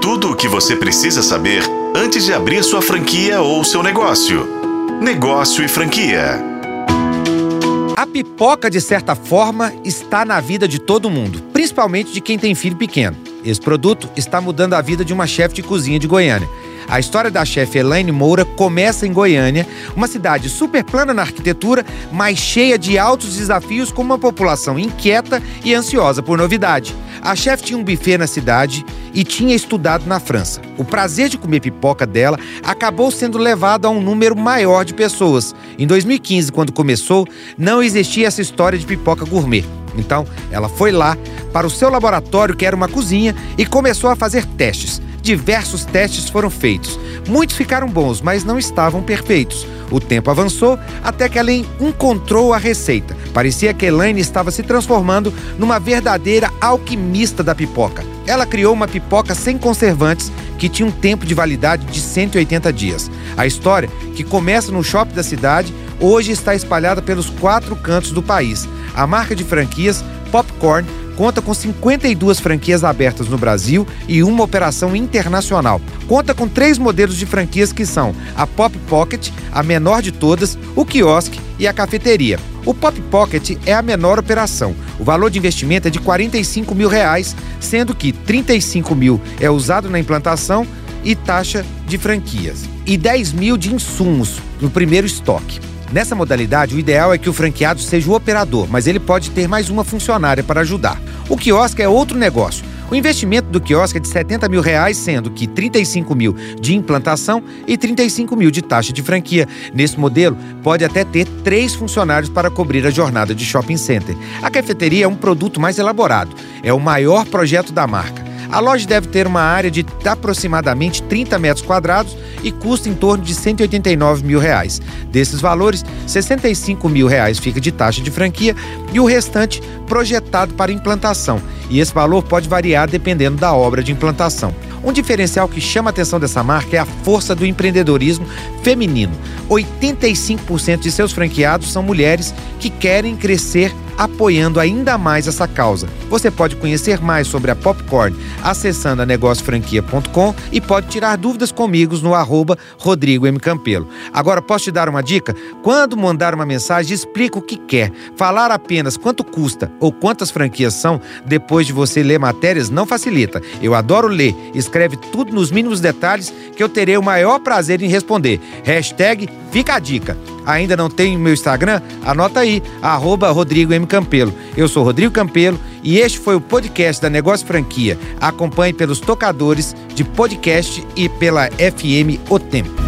Tudo o que você precisa saber antes de abrir sua franquia ou seu negócio. Negócio e franquia. A pipoca, de certa forma, está na vida de todo mundo, principalmente de quem tem filho pequeno. Esse produto está mudando a vida de uma chefe de cozinha de Goiânia. A história da chefe Elaine Moura começa em Goiânia, uma cidade super plana na arquitetura, mas cheia de altos desafios com uma população inquieta e ansiosa por novidade. A chefe tinha um buffet na cidade e tinha estudado na França. O prazer de comer pipoca dela acabou sendo levado a um número maior de pessoas. Em 2015, quando começou, não existia essa história de pipoca gourmet. Então, ela foi lá para o seu laboratório, que era uma cozinha, e começou a fazer testes. Diversos testes foram feitos. Muitos ficaram bons, mas não estavam perfeitos. O tempo avançou até que ela encontrou a receita. Parecia que Elaine estava se transformando numa verdadeira alquimista da pipoca. Ela criou uma pipoca sem conservantes que tinha um tempo de validade de 180 dias. A história, que começa no shopping da cidade, hoje está espalhada pelos quatro cantos do país. A marca de franquias Popcorn conta com 52 franquias abertas no Brasil e uma operação internacional. Conta com três modelos de franquias que são a Pop Pocket, a menor de todas, o quiosque e a cafeteria. O Pop Pocket é a menor operação. O valor de investimento é de 45 mil reais, sendo que 35 mil é usado na implantação e taxa de franquias, e 10 mil de insumos no primeiro estoque. Nessa modalidade, o ideal é que o franqueado seja o operador, mas ele pode ter mais uma funcionária para ajudar. O quiosque é outro negócio. O investimento do quiosque é de 70 mil reais, sendo que 35 mil de implantação e 35 mil de taxa de franquia. Nesse modelo, pode até ter três funcionários para cobrir a jornada de shopping center. A cafeteria é um produto mais elaborado. É o maior projeto da marca. A loja deve ter uma área de aproximadamente 30 metros quadrados e custa em torno de 189 mil reais. Desses valores, 65 mil reais fica de taxa de franquia e o restante projetado para implantação. E esse valor pode variar dependendo da obra de implantação. Um diferencial que chama a atenção dessa marca é a força do empreendedorismo feminino. 85% de seus franqueados são mulheres que querem crescer apoiando ainda mais essa causa. Você pode conhecer mais sobre a Popcorn acessando a negociofranquia.com e pode tirar dúvidas comigo no arroba Rodrigo M. Campelo. Agora, posso te dar uma dica? Quando mandar uma mensagem, explica o que quer. Falar apenas quanto custa ou quantas franquias são, depois de você ler matérias, não facilita. Eu adoro ler. Escreve tudo nos mínimos detalhes que eu terei o maior prazer em responder. Hashtag fica a dica. Ainda não tem meu Instagram? Anota aí, arroba Rodrigo M. Campelo. Eu sou Rodrigo Campelo e este foi o podcast da Negócio Franquia. Acompanhe pelos tocadores de podcast e pela FM O Tempo.